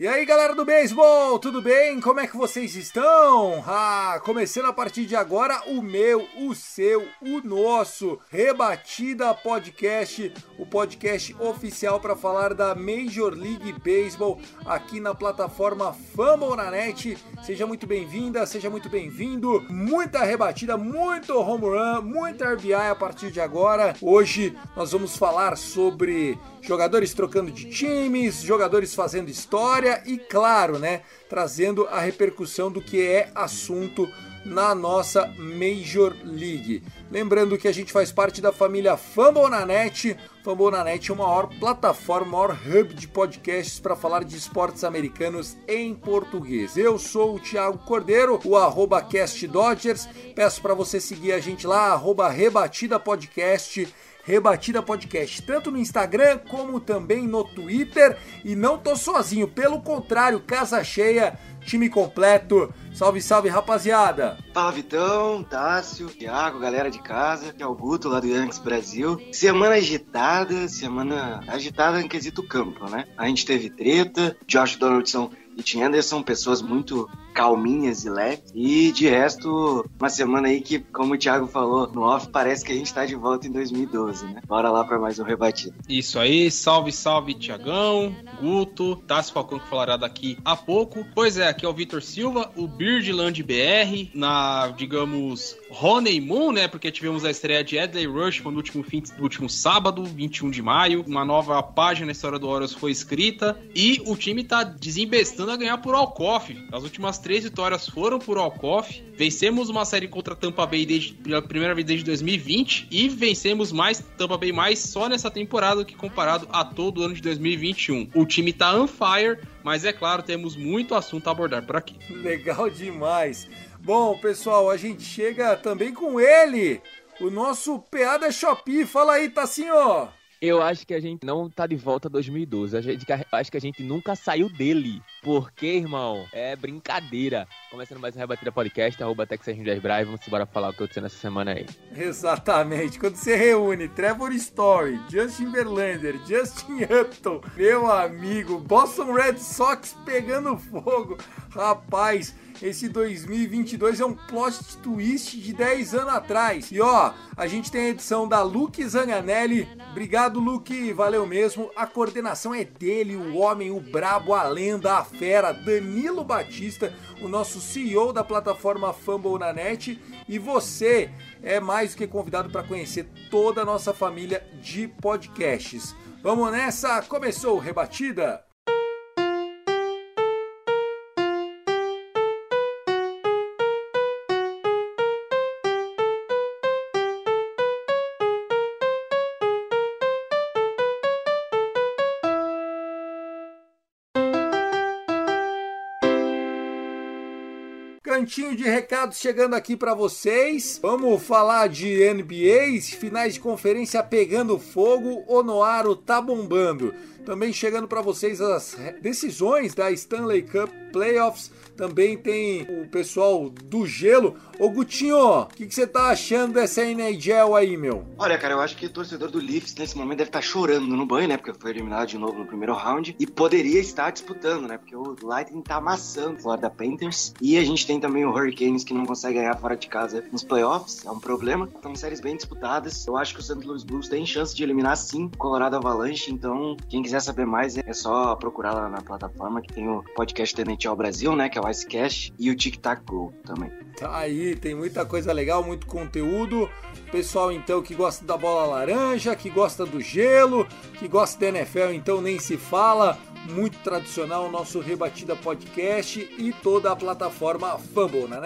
E aí galera do beisebol, tudo bem? Como é que vocês estão? Ah, começando a partir de agora o meu, o seu, o nosso Rebatida Podcast, o podcast oficial para falar da Major League Baseball aqui na plataforma Fambonanet. Seja muito bem-vinda, seja muito bem-vindo. Muita rebatida, muito home run, muita RBI a partir de agora. Hoje nós vamos falar sobre jogadores trocando de times, jogadores fazendo história e, claro, né, trazendo a repercussão do que é assunto na nossa Major League. Lembrando que a gente faz parte da família Fambonanet. Fambonanet é uma maior plataforma, maior hub de podcasts para falar de esportes americanos em português. Eu sou o Thiago Cordeiro, o arroba. Peço para você seguir a gente lá, arroba Rebatida Podcast. Rebatida Podcast, tanto no Instagram como também no Twitter. E não tô sozinho, pelo contrário, casa cheia, time completo. Salve, salve, rapaziada! Fala Vitão, Tássio, Thiago, galera de casa, que é o Guto lá do Yankees Brasil. Semana agitada, semana agitada em quesito campo, né? A gente teve treta, Josh Donaldson e Tim Anderson, pessoas muito calminhas e leves. E de resto, uma semana aí que, como o Thiago falou no off, parece que a gente tá de volta em 2012, né? Bora lá para mais um rebatido. Isso aí, salve, salve, Tiagão, Guto, Tassi Falcão que falará daqui a pouco. Pois é, aqui é o Vitor Silva, o Birdland BR, na, digamos, Honeymoon, né? Porque tivemos a estreia de Edley Rush no último fim último sábado, 21 de maio. Uma nova página na história do Orioles foi escrita e o time tá desembestando a ganhar por Alcoff. As últimas três vitórias foram por Alcoff. Vencemos uma série contra Tampa Bay desde, pela primeira vez desde 2020 e vencemos mais Tampa Bay mais só nessa temporada que comparado a todo o ano de 2021. O time tá on fire, mas é claro, temos muito assunto a abordar por aqui. Legal demais. Bom, pessoal, a gente chega também com ele, o nosso PA da Shopee. Fala aí, Tassinho! Eu acho que a gente não tá de volta a 2012. A gente, acho que a gente nunca saiu dele. Porque, irmão, é brincadeira. Começando mais um Rebatida Podcast, arroba Texas Drive. Vamos embora falar o que aconteceu nessa semana aí. Exatamente. Quando você reúne Trevor Story, Justin Verlander, Justin Upton, meu amigo, Boston Red Sox pegando fogo. Rapaz, esse 2022 é um plot twist de 10 anos atrás. E ó, a gente tem a edição da Luke Zanganelli. Obrigado, Luke, valeu mesmo. A coordenação é dele, o homem, o brabo, a lenda, a fera, Danilo Batista, o nosso CEO da plataforma Fumble na net. E você é mais do que convidado para conhecer toda a nossa família de podcasts. Vamos nessa? Começou Rebatida! Cantinho de recados chegando aqui para vocês. Vamos falar de NBAs, finais de conferência pegando fogo, Onoaro tá bombando. Também chegando para vocês as decisões da Stanley Cup Playoffs. Também tem o pessoal do gelo. Ô Gutinho, o que, você tá achando dessa NHL aí, meu? Olha, cara, eu acho que o torcedor do Leafs nesse momento deve estar chorando no banho, né? Porque foi eliminado de novo no primeiro round. E poderia estar disputando, né? Porque o Lightning tá amassando o Florida Panthers. E a gente tem também o Hurricanes que não consegue ganhar fora de casa nos playoffs. É um problema. São séries bem disputadas. Eu acho que o St. Louis Blues tem chance de eliminar sim o Colorado Avalanche. Então, quem quiser saber mais é só procurar lá na plataforma que tem o podcast da NHL Brasil, né? Que é o Icecast. E o Tic Tac Go também. Tá aí, tem muita coisa legal, muito conteúdo. Pessoal, então, que gosta da bola laranja, que gosta do gelo, que gosta da NFL, então nem se fala. Muito tradicional o nosso Rebatida Podcast e toda a plataforma Fumble na.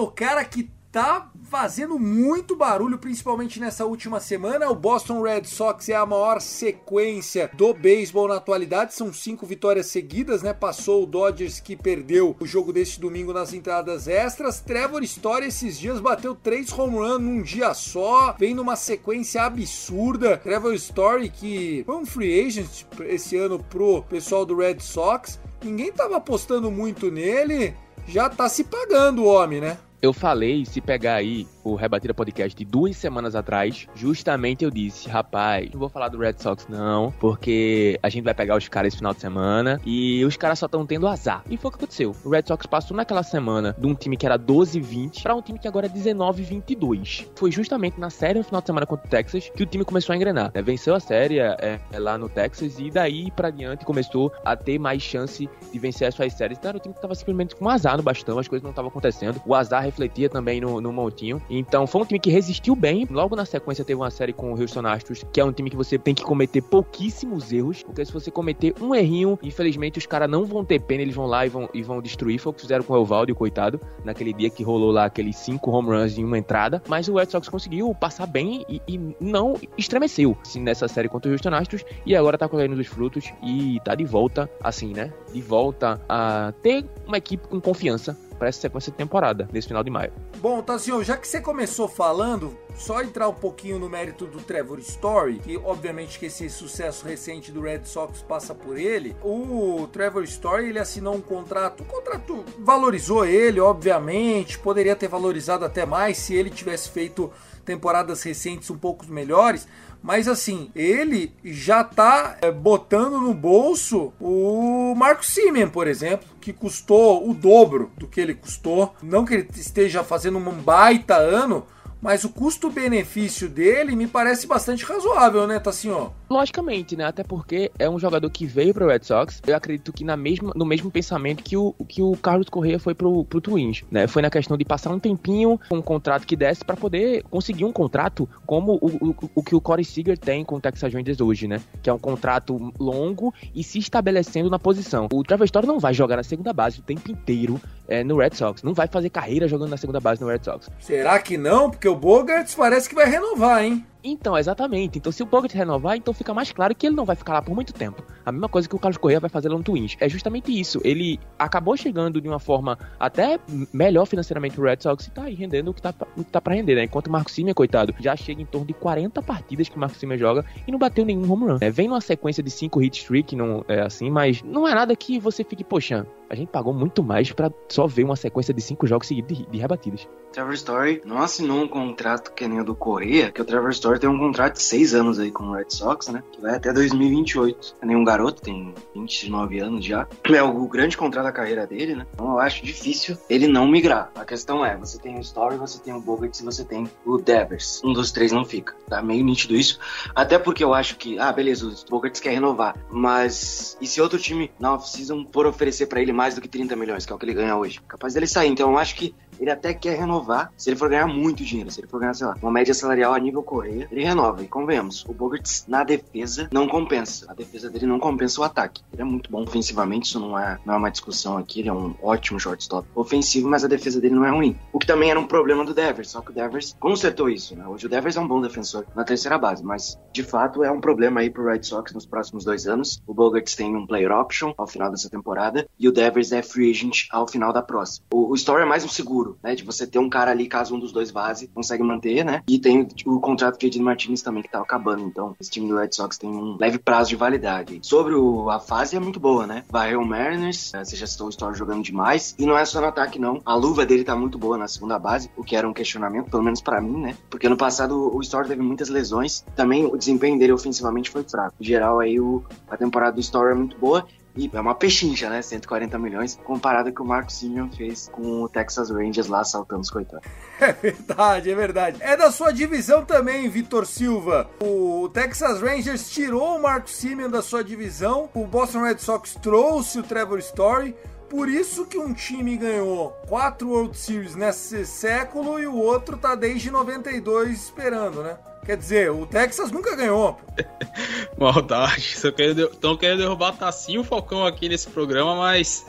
Começar pelo cara que tá fazendo muito barulho, principalmente nessa última semana. O Boston Red Sox é a maior sequência do beisebol na atualidade, são cinco vitórias seguidas, né? Passou o Dodgers que perdeu o jogo deste domingo nas entradas extras. Trevor Story esses dias bateu três home runs num dia só, vem numa sequência absurda. Trevor Story que foi um free agent esse ano pro pessoal do Red Sox. Ninguém tava apostando muito nele, já tá se pagando o homem, né? Eu falei, se pegar aí o Rebatida Podcast de duas semanas atrás, justamente eu disse, rapaz, não vou falar do Red Sox não, porque a gente vai pegar os caras esse final de semana e os caras só estão tendo azar. E foi o que aconteceu. O Red Sox passou naquela semana de um time que era 12-20 para um time que agora é 19-22. Foi justamente na série no final de semana contra o Texas que o time começou a engrenar. Né? Venceu a série é, é, lá no Texas e daí para diante começou a ter mais chance de vencer as suas séries. Então era um time que tava simplesmente com azar no bastão, as coisas não estavam acontecendo. O azar refletia também no, no montinho. Então foi um time que resistiu bem. Logo na sequência teve uma série com o Houston Astros, que é um time que você tem que cometer pouquíssimos erros, porque se você cometer um errinho, infelizmente os caras não vão ter pena, eles vão lá e vão, e vão destruir. Foi o que fizeram com o Evaldo, coitado, naquele dia que rolou lá aqueles cinco home runs em uma entrada. Mas o Red Sox conseguiu passar bem e, e não estremeceu assim, nessa série contra o Houston Astros e agora tá colhendo os frutos e tá de volta, assim, né? De volta a ter uma equipe com confiança para essa sequência de temporada, nesse final de maio. Bom, Tazinho, já que você começou falando, só entrar um pouquinho no mérito do Trevor Story, que obviamente que esse sucesso recente do Red Sox passa por ele. O Trevor Story, ele assinou um contrato, o contrato valorizou ele, obviamente, poderia ter valorizado até mais se ele tivesse feito temporadas recentes um pouco melhores, mas assim, ele já tá é, botando no bolso o Marco Simeon, por exemplo, que custou o dobro do que ele custou. Não que ele esteja fazendo um baita ano, mas o custo-benefício dele me parece bastante razoável, né, Tassinho? Logicamente, né? Até porque é um jogador que veio pro Red Sox. Eu acredito que na mesma, no mesmo pensamento que o, que o Carlos Correa foi pro, pro Twins, né? Foi na questão de passar um tempinho com um contrato que desse para poder conseguir um contrato como o, o, o que o Corey Seager tem com o Texas Rangers hoje, né? Que é um contrato longo e se estabelecendo na posição. O Story não vai jogar na segunda base o tempo inteiro é, no Red Sox. Não vai fazer carreira jogando na segunda base no Red Sox. Será que não? Porque o Bogarts parece que vai renovar, hein? Então, exatamente. Então, se o Bogarts renovar, então fica mais claro que ele não vai ficar lá por muito tempo. A mesma coisa que o Carlos Correa vai fazer lá no Twins. É justamente isso. Ele acabou chegando de uma forma até melhor financeiramente pro Red Sox e tá aí rendendo o que tá, o que tá pra render, né? Enquanto o Marco Simeon, coitado, já chega em torno de 40 partidas que o Marco Simeon joga e não bateu nenhum home run. É, vem numa sequência de 5 hit streak, não é assim, mas não é nada que você fique, poxa, a gente pagou muito mais para só ver uma sequência de 5 jogos seguidos de, de rebatidas. Trevor Story não assinou um contrato que nem o do Correia, que o Trevor Story tem um contrato de 6 anos aí com o Red Sox, né? Que vai até 2028. É nenhum garoto, tem 29 anos já. É o grande contrato da carreira dele, né? Então eu acho difícil ele não migrar. A questão é, você tem o Story, você tem o Bogart e você tem o Devers. Um dos três não fica. Tá meio nítido isso. Até porque eu acho que, ah, beleza, o Bogart quer renovar. Mas e se outro time na off-season for oferecer para ele mais do que 30 milhões, que é o que ele ganha hoje? Capaz dele sair. Então eu acho que ele até quer renovar se ele for ganhar muito dinheiro. Se ele for ganhar, sei lá, uma média salarial a nível Correia, ele renova. E convenhamos, o Bogarts na defesa não compensa. A defesa dele não compensa o ataque. Ele é muito bom ofensivamente, isso não é, não é uma discussão aqui. Ele é um ótimo shortstop ofensivo, mas a defesa dele não é ruim. O que também era um problema do Devers, só que o Devers consertou isso, né? Hoje o Devers é um bom defensor na terceira base, mas de fato é um problema aí pro Red Sox nos próximos dois anos. O Bogarts tem um player option ao final dessa temporada e o Devers é free agent ao final da próxima. O, o Story é mais um seguro, né? De você ter um cara ali, caso um dos dois vaze, consegue manter, né? E tem o, o contrato de Edith Martinez também, que tá acabando. Então, esse time do Red Sox tem um leve prazo de validade. Sobre o, a fase, é muito boa, né? Varreu o Mariners, você já citou o Story jogando demais. E não é só no ataque, não. A luva dele tá muito boa na segunda base, o que era um questionamento, pelo menos para mim, né? Porque no passado o Story teve muitas lesões. Também o desempenho dele ofensivamente foi fraco. Em geral, aí o, a temporada do Story é muito boa. E é uma pechincha, né? 140 milhões, comparado com o que o Marco Simeon fez com o Texas Rangers lá assaltando os coitados. É verdade, é verdade. É da sua divisão também, Vitor Silva. O Texas Rangers tirou o Marco Simeon da sua divisão. O Boston Red Sox trouxe o Trevor Story. Por isso que um time ganhou quatro World Series nesse século e o outro tá desde 92 esperando, né? Quer dizer, o Texas nunca ganhou. Maldade. Estão querendo, derrubar Tassinho Falcão aqui nesse programa, mas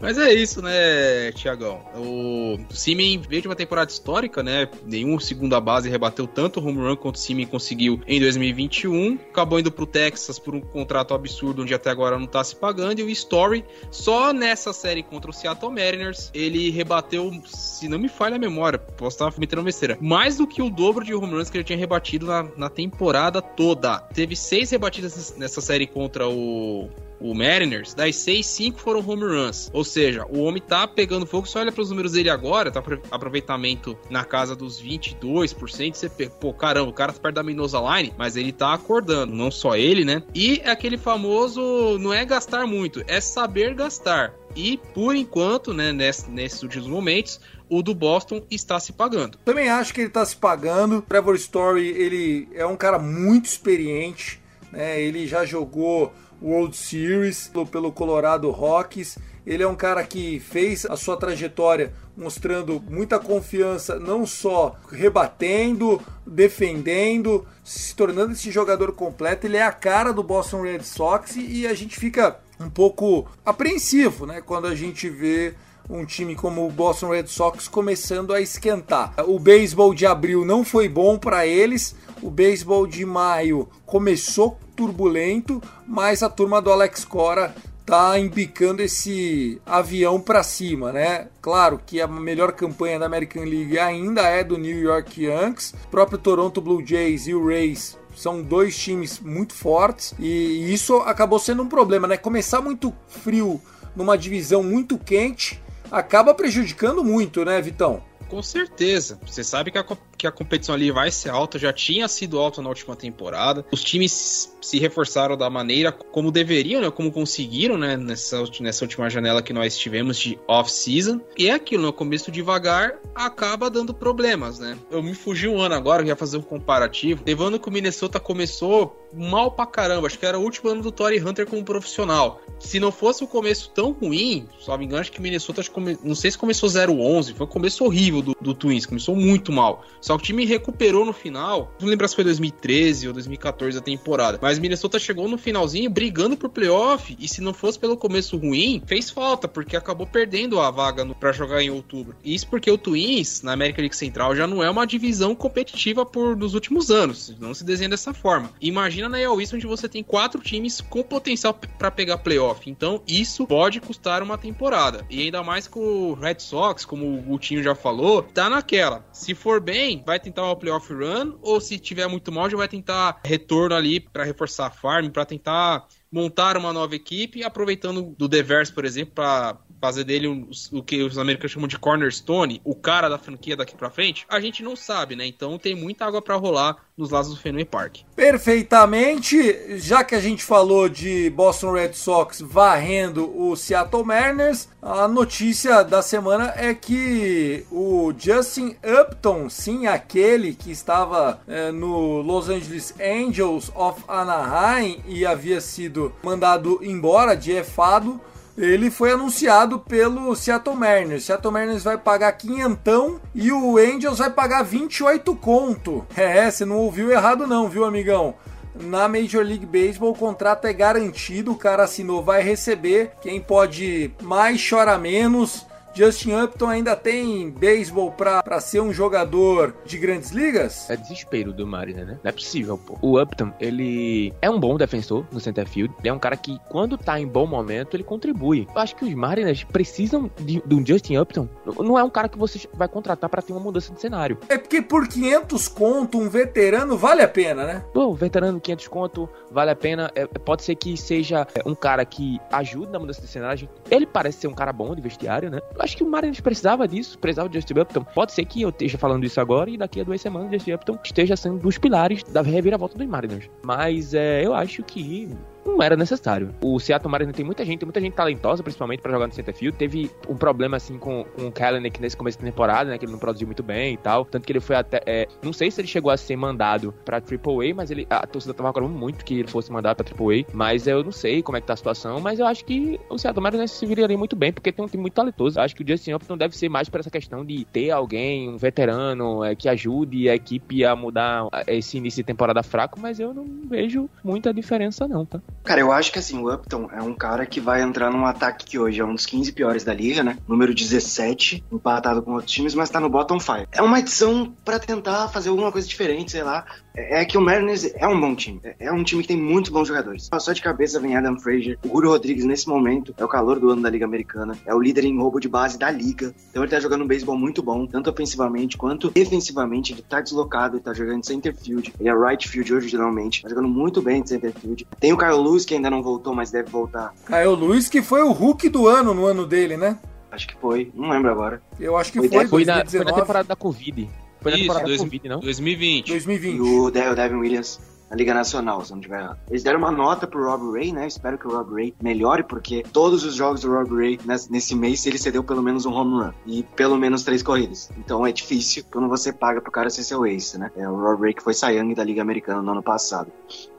Mas é isso, né, Tiagão? O Simen veio de uma temporada histórica, né? Nenhum segunda base rebateu tanto home run quanto o Simen conseguiu em 2021. Acabou indo pro Texas por um contrato absurdo, onde até agora não tá se pagando. E o Story, só nessa série contra o Seattle Mariners, ele rebateu, se não me falha a memória, posso estar metendo besteira, mais do que o dobro de home runs que ele tinha rebatido na, na temporada toda. Teve seis rebatidas nessa série contra o o Mariners, das 6, 5 foram home runs. Ou seja, o homem tá pegando fogo. Você olha para os números dele agora, tá aproveitamento na casa dos 22%. Você, pô, caramba, o cara tá perto da Minosa Line, mas ele tá acordando, não só ele, né? E é aquele famoso, não é gastar muito, é saber gastar. E por enquanto, né, nesses últimos momentos, o do Boston está se pagando. Também acho que ele está se pagando. Trevor Story, ele é um cara muito experiente, né? Ele já jogou World Series pelo Colorado Rockies. Ele é um cara que fez a sua trajetória mostrando muita confiança, não só rebatendo, defendendo, se tornando esse jogador completo. Ele é a cara do Boston Red Sox e a gente fica um pouco apreensivo, né, quando a gente vê um time como o Boston Red Sox começando a esquentar. O beisebol de abril não foi bom para eles, o beisebol de maio começou turbulento, mas a turma do Alex Cora tá embicando esse avião para cima, né? Claro que a melhor campanha da American League ainda é do New York Yankees, o próprio Toronto Blue Jays e o Rays são dois times muito fortes e isso acabou sendo um problema, né? Começar muito frio numa divisão muito quente acaba prejudicando muito, né, Vitão? Com certeza. Você sabe que a, que a competição ali vai ser alta, já tinha sido alta na última temporada. Os times se reforçaram da maneira como deveriam, né? Como conseguiram, né? Nessa, nessa última janela que nós tivemos de off-season. E é aquilo, no começo devagar, acaba dando problemas, né? Eu me fugi um ano agora, eu ia fazer um comparativo. Levando que o Minnesota começou mal pra caramba. Acho que era o último ano do Tory Hunter como profissional. Se não fosse o começo tão ruim, só me engano, acho que o Minnesota, come... não sei se começou 0-11, foi um começo horrível do, do Twins, começou muito mal. Só que o time recuperou no final, não lembro se foi 2013 ou 2014 a temporada, mas Minnesota chegou no finalzinho brigando por playoff, e se não fosse pelo começo ruim, fez falta, porque acabou perdendo a vaga para jogar em outubro. Isso porque o Twins, na América League Central, já não é uma divisão competitiva por nos últimos anos, não se desenha dessa forma. Imagina na AL onde você tem quatro times com potencial para pegar playoff. Então isso pode custar uma temporada. E ainda mais com o Red Sox, como o Gutinho já falou, tá naquela. Se for bem, vai tentar uma playoff run, ou se tiver muito mal, já vai tentar retorno ali para reforçar a farm, para tentar montar uma nova equipe, aproveitando do Devers, por exemplo, para fazer dele um, o que os americanos chamam de cornerstone, o cara da franquia daqui para frente, a gente não sabe, né? Então tem muita água para rolar nos lados do Fenway Park. Perfeitamente, já que a gente falou de Boston Red Sox varrendo o Seattle Mariners, a notícia da semana é que o Justin Upton, sim, aquele que estava é, no Los Angeles Angels of Anaheim e havia sido mandado embora, de efado, ele foi anunciado pelo Seattle Mariners. Seattle Mariners vai pagar quinhentão e o Angels vai pagar 28 conto. É, você não ouviu errado não, viu, amigão? Na Major League Baseball o contrato é garantido, o cara assinou, vai receber. Quem pode mais chora menos. Justin Upton ainda tem beisebol pra, pra ser um jogador de grandes ligas? É desespero do Mariner, né? Não é possível, pô. O Upton, ele é um bom defensor no center field. Ele é um cara que, quando tá em bom momento, ele contribui. Eu acho que os Mariners precisam de, de um Justin Upton. Não é um cara que você vai contratar para ter uma mudança de cenário. É porque por 500 conto, um veterano vale a pena, né? Pô, veterano 500 conto vale a pena. É, pode ser que seja é, um cara que ajude na mudança de cenário. Ele parece ser um cara bom de vestiário, né? Acho que o Mariners precisava disso, precisava de Justin Upton. Pode ser que eu esteja falando isso agora e daqui a duas semanas Justin Upton esteja sendo dos pilares da reviravolta dos Mariners. Mas é, eu acho que não era necessário. O Seattle Mariners tem muita gente, tem muita gente talentosa, principalmente para jogar no center field. Teve um problema assim com, com o Kalanick nesse começo da temporada, né, que ele não produziu muito bem e tal, tanto que ele foi até, é, não sei se ele chegou a ser mandado para AAA, mas ele a torcida tava reclamando muito que ele fosse mandado para AAA, mas eu não sei como é que tá a situação, mas eu acho que o Seattle Mariners se viraria muito bem, porque tem um time muito talentoso. Eu acho que o Justin Upton deve ser mais por essa questão de ter alguém, um veterano, é, que ajude a equipe a mudar esse início de temporada fraco, mas eu não vejo muita diferença não, tá? Cara, eu acho que assim, o Upton é um cara que vai entrar num ataque que hoje é um dos 15 piores da liga, né? Número 17, empatado com outros times, mas tá no bottom 5. É uma edição para tentar fazer alguma coisa diferente, sei lá. É, é que o Mariners é um bom time. É, é um time que tem muitos bons jogadores. Só de cabeça vem Adam Frazier. O Julio Rodrigues, nesse momento, é o calor do ano da Liga Americana. É o líder em roubo de base da liga. Então ele tá jogando um beisebol muito bom, tanto ofensivamente quanto defensivamente. Ele tá deslocado, ele tá jogando center field. Ele é right field originalmente. Tá jogando muito bem de center field. Tem o Kyle Lewis, que ainda não voltou, mas deve voltar. Kyle Lewis, que foi o Hulk do ano no ano dele, né? Acho que foi. Não lembro agora. Eu acho que Foi foi, Foi na, foi 2019. na temporada da Covid. Foi na Isso, temporada dois- da Covid, não? 2020. 2020. E o De- o Devin Williams na Liga Nacional, se não tiver errado. Eles deram uma nota pro Rob Ray, né? Espero que o Rob Ray melhore, porque todos os jogos do Rob Ray nes- nesse mês ele cedeu pelo menos um home run e pelo menos três corridas. Então é difícil quando você paga pro cara ser seu ace, né? É o Rob Ray que foi Young da Liga Americana no ano passado.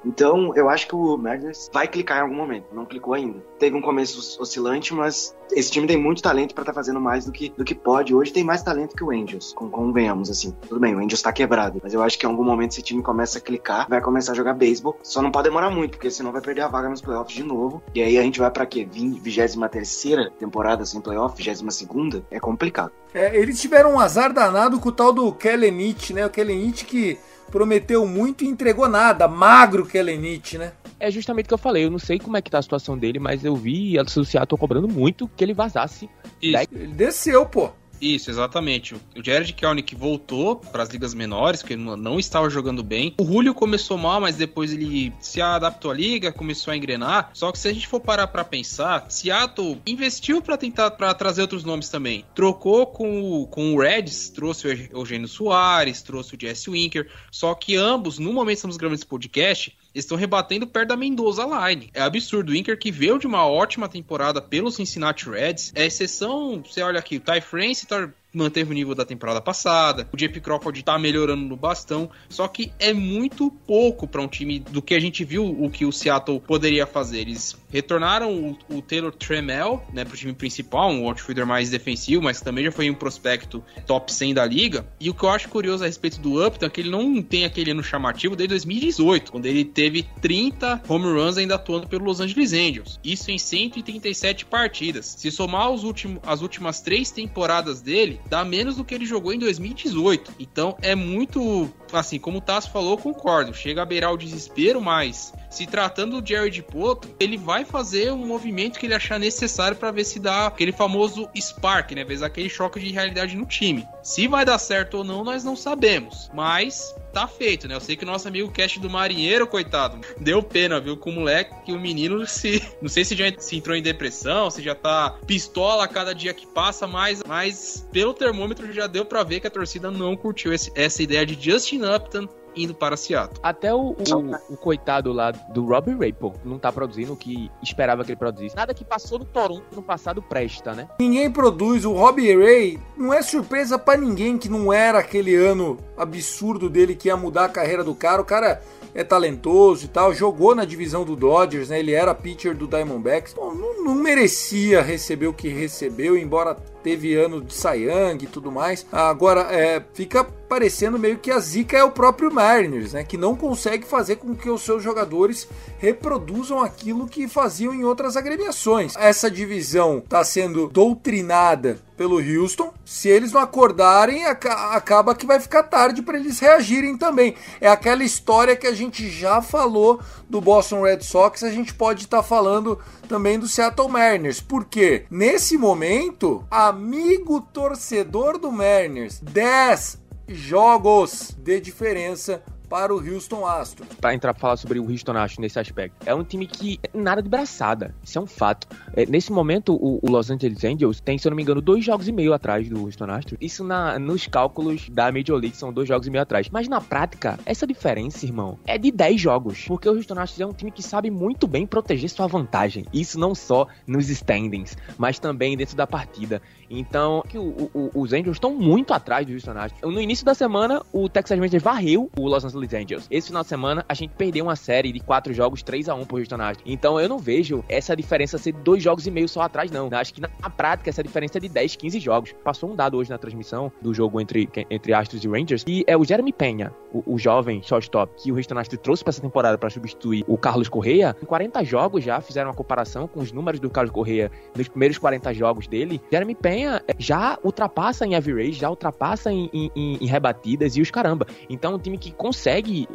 Então eu acho que o Mariners vai clicar em algum momento. Não clicou ainda. Teve um começo os- oscilante, mas esse time tem muito talento pra estar fazendo mais do que, do que pode. Hoje tem mais talento que o Angels, con- convenhamos assim. Tudo bem, o Angels tá quebrado, mas eu acho que em algum momento esse time começa a clicar, vai começar a jogar beisebol. Só não pode demorar muito, porque senão vai perder a vaga nos playoffs de novo. E aí a gente vai pra quê? 23 terceira temporada sem playoff, 22 segunda? É complicado. É, eles tiveram um azar danado com o tal do Kellenich, né? O Kellenich que prometeu muito e entregou nada. Magro Kellenich, né? É justamente o que eu falei. Eu não sei como é que tá a situação dele, mas eu vi a Seattle cobrando muito que ele vazasse. Isso, Ele desceu, pô. Isso, exatamente. O Jared Kelnick voltou para as ligas menores, porque não- estava jogando bem. O Julio começou mal, mas depois ele se adaptou à liga, começou a engrenar. Só que se a gente for parar para pensar, Seattle investiu para tentar para trazer outros nomes também. Trocou com o, com o Reds, trouxe o Eugênio Soares, trouxe o Jesse Winker. Só que ambos, no momento estamos gravando esse podcast, estão rebatendo perto da Mendoza Line. É absurdo. O Inker, que veio de uma ótima temporada pelo Cincinnati Reds, é exceção. Você olha aqui, o Ty France tá, manteve o nível da temporada passada, o JP Crawford tá melhorando no bastão, só que é muito pouco para um time do que a gente viu o que o Seattle poderia fazer. Eles retornaram o, o Taylor Tremel, né, pro time principal, um outfielder mais defensivo, mas também já foi um prospecto top 100 da liga. E o que eu acho curioso a respeito do Upton é que ele não tem aquele ano chamativo desde 2018, quando ele teve 30 home runs ainda atuando pelo Los Angeles Angels. Isso em 137 partidas. Se somar os últimos, as últimas três temporadas dele, dá menos do que ele jogou em 2018. Então é muito, assim, como o Tasso falou, concordo. Chega a beirar o desespero, mas se tratando do Jared Poto, ele vai fazer um movimento que ele achar necessário para ver se dá aquele famoso spark, né? Ver aquele choque de realidade no time. Se vai dar certo ou não, nós não sabemos. Mas tá feito, né? Eu sei que o nosso amigo Cash do Marinheiro, coitado, deu pena, viu? Com o moleque, que o menino se. Não sei se já se entrou em depressão, se já tá pistola a cada dia que passa, mas, mas pelo termômetro já deu pra ver que a torcida não curtiu esse- essa ideia de Justin Upton indo para Seattle. Até o, o, o coitado lá do Robbie Ray, pô, não tá produzindo o que esperava que ele produzisse. Nada que passou no Toronto no passado presta, né? Ninguém produz. O Robbie Ray não é surpresa pra ninguém que não era aquele ano absurdo dele que ia mudar a carreira do cara. O cara é talentoso e tal, jogou na divisão do Dodgers, né? Ele era pitcher do Diamondbacks. Pô, não, não merecia receber o que recebeu, embora teve ano de Young e tudo mais. Agora, é, fica parecendo meio que a zica é o próprio Mariners, né? Que não consegue fazer com que os seus jogadores reproduzam aquilo que faziam em outras agremiações. Essa divisão está sendo doutrinada pelo Houston. Se eles não acordarem, aca- acaba que vai ficar tarde para eles reagirem também. É aquela história que a gente já falou do Boston Red Sox, a gente pode estar falando também do Seattle Mariners. Porque nesse momento, amigo torcedor do Mariners, 10 jogos de diferença para o Houston Astros. Pra entrar falar sobre o Houston Astros nesse aspecto. É um time que nada de braçada. Isso é um fato. É, nesse momento, o, o Los Angeles Angels tem, se eu não me engano, dois jogos e meio atrás do Houston Astros. Isso na, nos cálculos da Major League são dois jogos e meio atrás. Mas na prática, essa diferença, irmão, é de 10 jogos. Porque o Houston Astros é um time que sabe muito bem proteger sua vantagem. Isso não só nos standings, mas também dentro da partida. Então, o- o- os Angels estão muito atrás do Houston Astros. No início da semana, o Texas Rangers varreu o Los Angeles Angels. Esse final de semana a gente perdeu uma série de quatro jogos, 3 a 1 pro Houston Astros. Então eu não vejo essa diferença ser dois jogos e meio só atrás, não. Acho que na, na prática essa diferença é de 10, 15 jogos. Passou um dado hoje na transmissão do jogo entre, entre Astros e Rangers, e é o Jeremy Penha, o, o jovem shortstop que o Houston Astros trouxe para essa temporada para substituir o Carlos Correa. Em 40 jogos já fizeram uma comparação com os números do Carlos Correa nos primeiros 40 jogos dele. Jeremy Penha já ultrapassa em average, já ultrapassa em, em, em rebatidas e os caramba. Então, é um time que consegue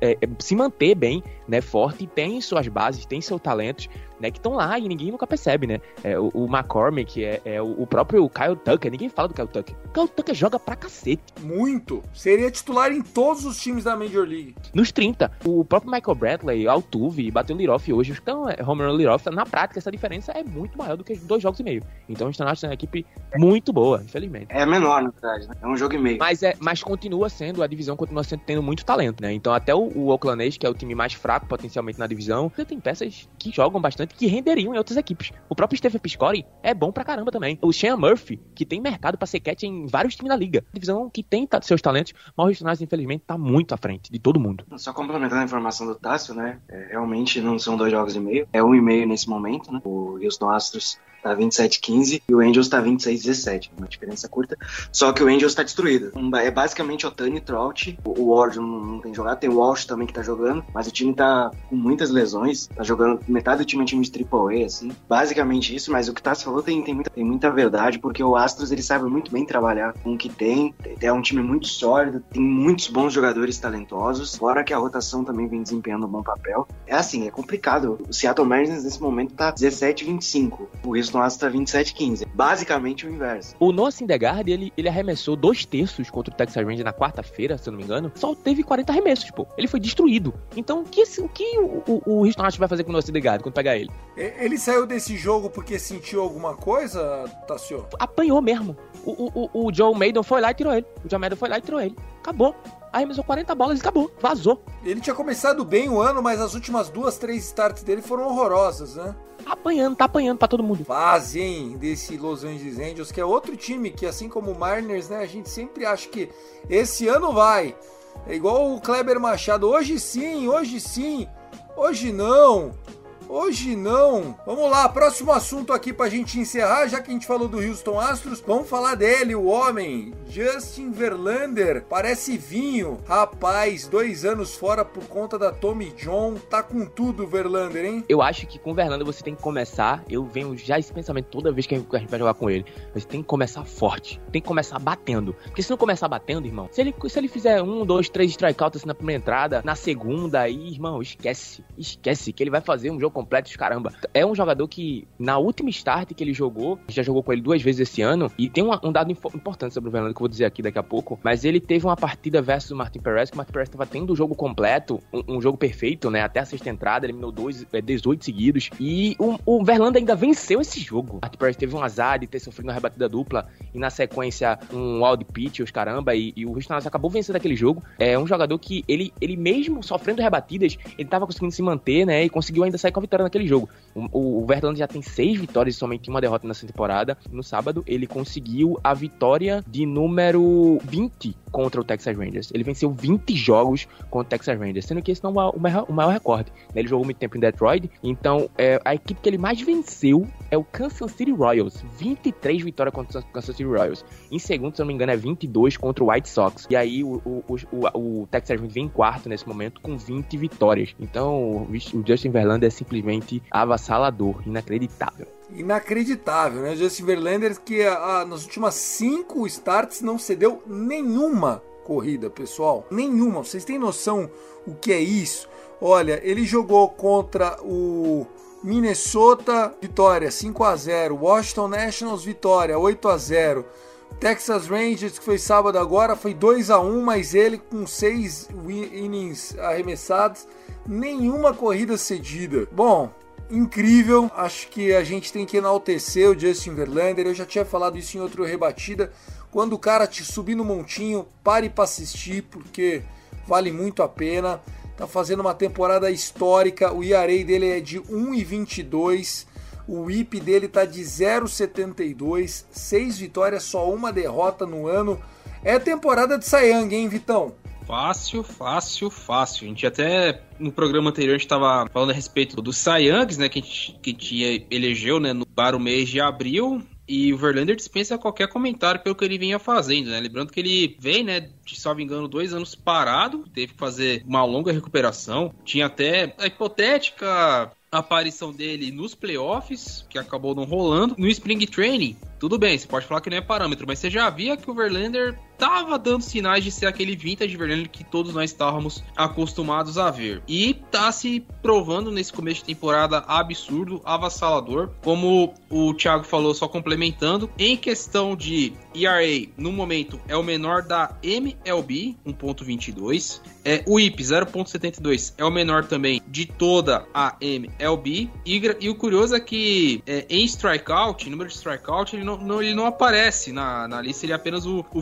é, se manter bem, né, forte, tem suas bases, tem seus talentos, né, que estão lá e ninguém nunca percebe, né? É, o, o McCormick, é, é o, o, próprio Kyle Tucker, ninguém fala do Kyle Tucker. O Kyle Tucker joga pra cacete. Muito. Seria titular em todos os times da Major League. Nos 30. O próprio Michael Bradley, Altuve, bateu o Liroff hoje. Então, é, Homer Liroff, na prática, essa diferença é muito maior do que dois jogos e meio. Então, o Stanard é uma equipe muito boa, infelizmente. É menor, na verdade, né? É um jogo e meio. Mas, é, mas continua sendo, a divisão continua sendo, tendo muito talento, né? Então, até o, o Oakland A's, que é o time mais fraco potencialmente na divisão, tem peças que jogam bastante, que renderiam em outras equipes. O próprio Stephen Piscotty é bom pra caramba também. O Shane Murphy, que tem mercado pra ser catch em vários times da liga. Divisão que tem seus talentos, mas o Houston infelizmente, tá muito à frente de todo mundo. Só complementando a informação do Tássio, né? É, realmente não são dois jogos e meio. É um e meio nesse momento, né? O Houston Astros tá 27-15 e o Angels tá 26-17, uma diferença curta. Só que o Angels tá destruído. É basicamente Otani, Trout, o Ward não, tem jogado, tem o Walsh também que tá jogando, mas o time tá com muitas lesões, tá jogando, metade do time time de AAA, assim. Basicamente isso, mas o que Tassi falou tem, tem, muita, tem muita verdade, porque o Astros ele sabe muito bem trabalhar com o que tem, é um time muito sólido, tem muitos bons jogadores talentosos, fora que a rotação também vem desempenhando um bom papel. É assim, é complicado. O Seattle Mariners nesse momento tá 17-25, o Houston Astros tá 27-15. Basicamente o inverso. O Noah Syndergaard, ele, ele arremessou dois terços contra o Texas Rangers na quarta-feira, se eu não me engano, só teve 40 arremessos, pô. Ele foi destruído. Então, o que, o, que o, o, o Houston Astros vai fazer com o Noah Syndergaard quando pegar ele? Ele saiu desse jogo porque sentiu alguma coisa, Tassio? Apanhou mesmo. O, o, o Joe Maiden foi lá e tirou ele. O Joe Maiden foi lá e tirou ele. Acabou arremessou 40 bolas e acabou, vazou. Ele tinha começado bem o ano, mas as últimas duas, três starts dele foram horrorosas, né? apanhando, tá apanhando pra todo mundo. Fazem desse Los Angeles Angels, que é outro time que, assim como o Mariners, né, a gente sempre acha que esse ano vai. É igual o Kleber Machado, hoje sim, hoje sim, hoje não. Hoje não. Vamos lá, próximo assunto aqui pra gente encerrar, já que a gente falou do Houston Astros, vamos falar dele, o homem, Justin Verlander. Parece vinho. Rapaz, dois anos fora por conta da Tommy John. Tá com tudo, Verlander, hein? Eu acho que com o Verlander você tem que começar. Eu venho já esse pensamento toda vez que a gente vai jogar com ele. Você tem que começar forte. Tem que começar batendo. Porque se não começar batendo, irmão, se ele, se ele fizer um, dois, três strikeouts assim na primeira entrada, na segunda, aí, irmão, esquece. Esquece que ele vai fazer um jogo completos, caramba. É um jogador que, na última start que ele jogou, já jogou com ele duas vezes esse ano, e tem um, dado importante sobre o Fernando que eu vou dizer aqui daqui a pouco, mas ele teve uma partida versus o Martin Perez, que o Martin Perez estava tendo o jogo completo, um, um, jogo perfeito, né, até a sexta entrada, eliminou dois, é, 18 seguidos, e o, o Verlander ainda venceu esse jogo. O Martin Perez teve um azar de ter sofrido uma rebatida dupla, e na sequência um wild pitch, os caramba, e, e o Houston acabou vencendo aquele jogo. É um jogador que ele, ele mesmo sofrendo rebatidas, ele estava conseguindo se manter, né, e conseguiu ainda sair com vitória naquele jogo. O, o Verlander já tem seis vitórias e somente uma derrota nessa temporada. No sábado, ele conseguiu a vitória de número 20 contra o Texas Rangers. Ele venceu 20 jogos contra o Texas Rangers, sendo que esse não é o maior, o maior recorde. Ele jogou muito tempo em Detroit, então é, a equipe que ele mais venceu é o Kansas City Royals. 23 vitórias contra o Kansas City Royals. Em segundo, se não me engano, é 22 contra o White Sox. E aí o, o, o, o Texas Rangers vem em quarto nesse momento com 20 vitórias. Então o Justin Verlander é simplesmente avassalador, inacreditável inacreditável, né? Justin Verlander que ah, nas últimas cinco starts não cedeu nenhuma corrida, pessoal. Nenhuma. Vocês têm noção o que é isso? Olha, ele jogou contra o Minnesota, vitória 5 a 0. Washington Nationals, vitória 8 a 0. Texas Rangers, que foi sábado agora, foi 2 a 1, mas ele com 6 innings arremessados, nenhuma corrida cedida. Bom, incrível. Acho que a gente tem que enaltecer o Justin Verlander. Eu já tinha falado isso em outro rebatida. Quando o cara te subir no montinho, pare para assistir, porque vale muito a pena. Tá fazendo uma temporada histórica. O ERA dele é de 1,22. O WIP dele tá de 0,72. Seis vitórias, só uma derrota no ano. É temporada de Sayang, hein, Vitão? Fácil, fácil, fácil. A gente até no programa anterior a gente tava falando a respeito do Cy né, que a gente que tinha elegeu, né, no, para o mês de abril. E o Verlander dispensa qualquer comentário pelo que ele vinha fazendo, né? Lembrando que ele vem, né, de salvo engano, dois anos parado, teve que fazer uma longa recuperação. Tinha até a hipotética aparição dele nos playoffs, que acabou não rolando. No Spring Training, tudo bem, você pode falar que não é parâmetro, mas você já via que o Verlander tava dando sinais de ser aquele vintage Verlander que todos nós estávamos acostumados a ver. E tá se provando nesse começo de temporada absurdo, avassalador. Como o Thiago falou, só complementando, em questão de ERA, no momento é o menor da MLB, 1.22. É, o IP 0.72 é o menor também de toda a MLB. E, e o curioso é que é, em strikeout, número de strikeout, ele não, não, ele não aparece na, na lista, ele é apenas o, o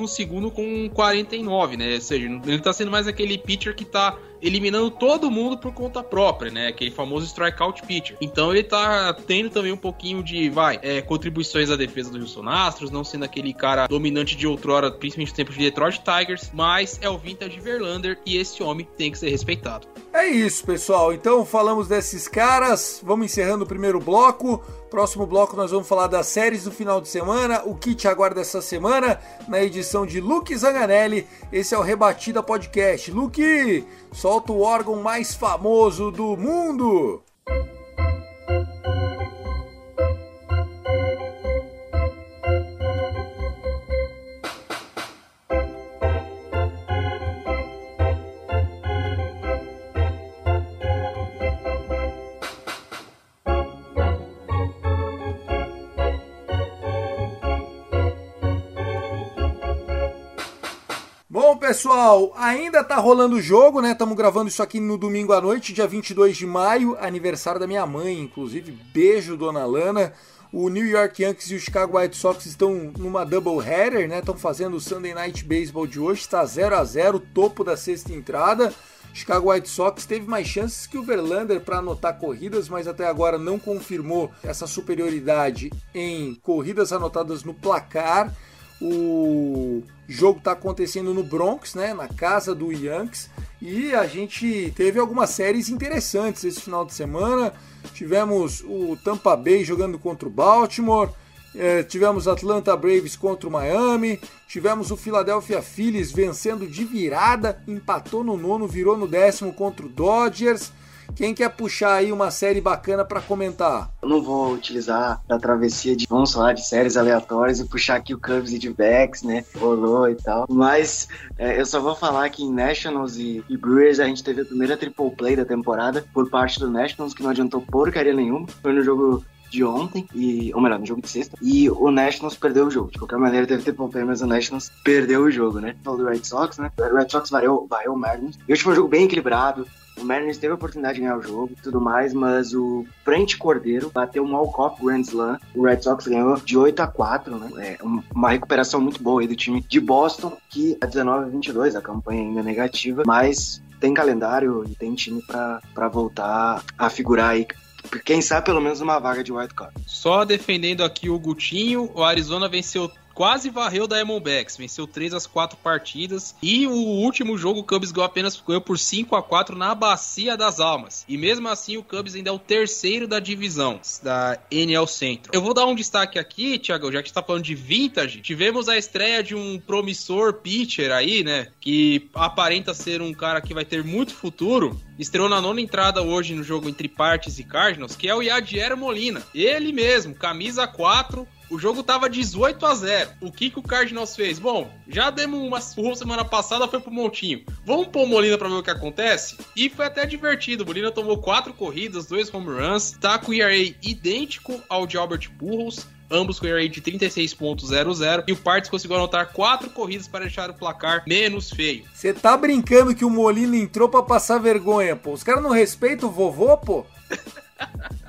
22 segundo com 49, né? Ou seja, ele tá sendo mais aquele pitcher que tá eliminando todo mundo por conta própria, né? Aquele famoso strikeout pitcher. Então ele tá tendo também um pouquinho de, vai, é, contribuições à defesa do Houston Astros, não sendo aquele cara dominante de outrora, principalmente no tempo de Detroit Tigers, mas é o vintage Verlander e esse homem tem que ser respeitado. É isso, pessoal. Então falamos desses caras. Vamos encerrando o primeiro bloco. Próximo bloco nós vamos falar das séries do final de semana, o que te aguarda essa semana na edição de Luke Zanganelli. Esse é o Rebatida Podcast. Luke, solta o órgão mais famoso do mundo. Pessoal, ainda tá rolando o jogo, né? Estamos gravando isso aqui no domingo à noite, dia 22 de maio, aniversário da minha mãe, inclusive. Beijo, dona Lana. O New York Yankees e o Chicago White Sox estão numa double header, né? Estão fazendo o Sunday Night Baseball de hoje, está 0 a 0 topo da sexta entrada. Chicago White Sox teve mais chances que o Verlander para anotar corridas, mas até agora não confirmou essa superioridade em corridas anotadas no placar. O jogo está acontecendo no Bronx, né, na casa do Yankees, e a gente teve algumas séries interessantes esse final de semana. Tivemos o Tampa Bay jogando contra o Baltimore, eh, tivemos Atlanta Braves contra o Miami, tivemos o Philadelphia Phillies vencendo de virada, empatou no nono, virou no décimo contra o Dodgers. Quem quer puxar aí uma série bacana para comentar? Eu não vou utilizar a travessia de vamos falar de séries aleatórias e puxar aqui o Cubs e de Backs, né? Rolou e tal. Mas é, eu só vou falar que em Nationals e, e, Brewers a gente teve a primeira triple play da temporada por parte do Nationals, que não adiantou porcaria nenhuma. Foi no jogo de ontem, e, ou melhor, no jogo de sexta, e o Nationals perdeu o jogo. De qualquer maneira, teve tempo play, mas o Nationals perdeu o jogo, né? Falou do Red Sox, né? O Red Sox varreu, varreu o Mariners. E hoje foi um jogo bem equilibrado. O Mariners teve a oportunidade de ganhar o jogo e tudo mais, mas o Frente Cordeiro bateu um Alcop Grand Slam. O Red Sox ganhou de 8 a 4, né? É uma recuperação muito boa aí do time de Boston, que a 19 a 22, a campanha ainda é negativa, mas tem calendário e tem time para voltar a figurar aí quem sabe pelo menos uma vaga de wild card. Só defendendo aqui o Gutinho, o Arizona venceu quase varreu da Diamondbacks, venceu 3 às 4 partidas e o último jogo o Cubs ganhou apenas ganhou por 5 a 4 na Bacia das Almas. E mesmo assim o Cubs ainda é o terceiro da divisão da NL Centro. Eu vou dar um destaque aqui, Thiago, já que está falando de vintage, tivemos a estreia de um promissor pitcher aí, né, que aparenta ser um cara que vai ter muito futuro. Estreou na nona entrada hoje no jogo entre Partes e Cardinals, que é o Yadier Molina. Ele mesmo, camisa 4, o jogo tava 18 a 0. O que, que o Cardinals fez? Bom, já demos uma surra semana passada, foi pro Montinho. Vamos pôr o Molina pra ver o que acontece? E foi até divertido. O Molina tomou quatro corridas, dois home runs, tá com o ERA idêntico ao de Albert Pujols ambos com ERA de 36.00 e o Parts conseguiu anotar quatro corridas para deixar o placar menos feio. Você tá brincando que o Molina entrou para passar vergonha, pô? Os caras não respeitam o vovô, pô?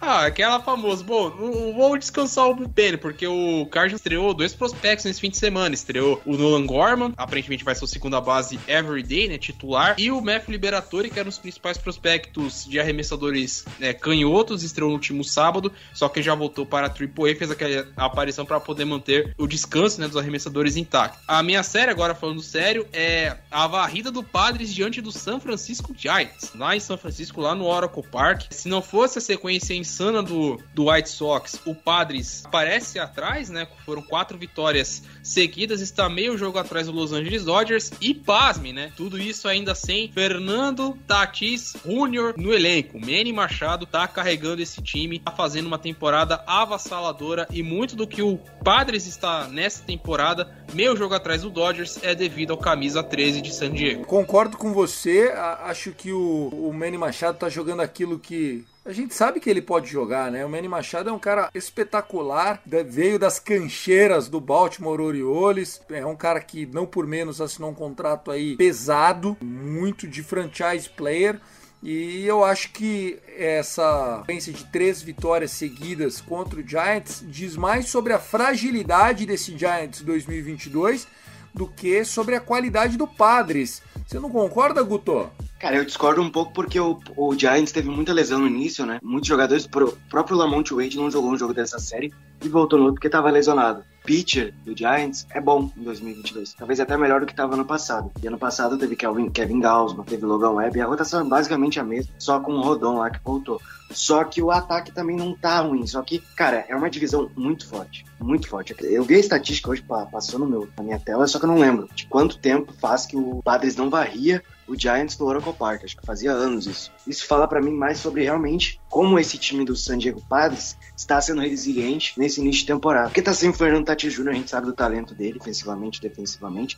Ah, aquela famosa. Bom, não vou descansar o bullpen, porque o Cardinals estreou dois prospectos nesse fim de semana. Estreou o Nolan Gorman, aparentemente vai ser o segunda base everyday, né, titular, e o Matthew Liberatore, que era um dos principais prospectos de arremessadores né, canhotos, estreou no último sábado, só que já voltou para a AAA, fez aquela aparição para poder manter o descanso né, dos arremessadores intacto. A minha série, agora falando sério, é a varrida do Padres diante do San Francisco Giants, lá em São Francisco, lá no Oracle Park. Se não fosse a sequência insana do, do White Sox, o Padres aparece atrás, né? Foram quatro vitórias seguidas, está meio jogo atrás do Los Angeles Dodgers e pasme, né? Tudo isso ainda sem Fernando Tatis Jr. no elenco. Manny Machado tá carregando esse time, tá fazendo uma temporada avassaladora e muito do que o Padres está nessa temporada, meio jogo atrás do Dodgers, é devido ao camisa 13 de San Diego. Concordo com você, acho que o, o Manny Machado tá jogando aquilo que a gente sabe que ele pode jogar, né? O Manny Machado é um cara espetacular, veio das cancheiras do Baltimore Orioles, é um cara que não por menos assinou um contrato aí pesado, muito de franchise player. E eu acho que essa sequência de três vitórias seguidas contra o Giants diz mais sobre a fragilidade desse Giants 2022 do que sobre a qualidade do Padres. Você não concorda, Guto? Cara, eu discordo um pouco porque o, o Giants teve muita lesão no início, né? Muitos jogadores, o próprio Lamont Wade não jogou um jogo dessa série e voltou no outro porque estava lesionado. Pitcher do Giants é bom em 2022, talvez até melhor do que estava no passado. E ano passado teve Kevin, Kevin Gausman, teve Logan Webb, e a rotação é basicamente a mesma, só com o Rodon lá que voltou. Só que o ataque também não tá ruim. Só que, cara, é uma divisão muito forte. Muito forte. Eu vi a estatística hoje, passou no meu, na minha tela, só que eu não lembro de quanto tempo faz que o Padres não varria o Giants no Oracle Park. Acho que fazia anos isso. Isso fala para mim mais sobre realmente como esse time do San Diego Padres está sendo resiliente nesse início de temporada. Porque tá sem o Fernando Tati Jr., a gente sabe do talento dele, ofensivamente, defensivamente.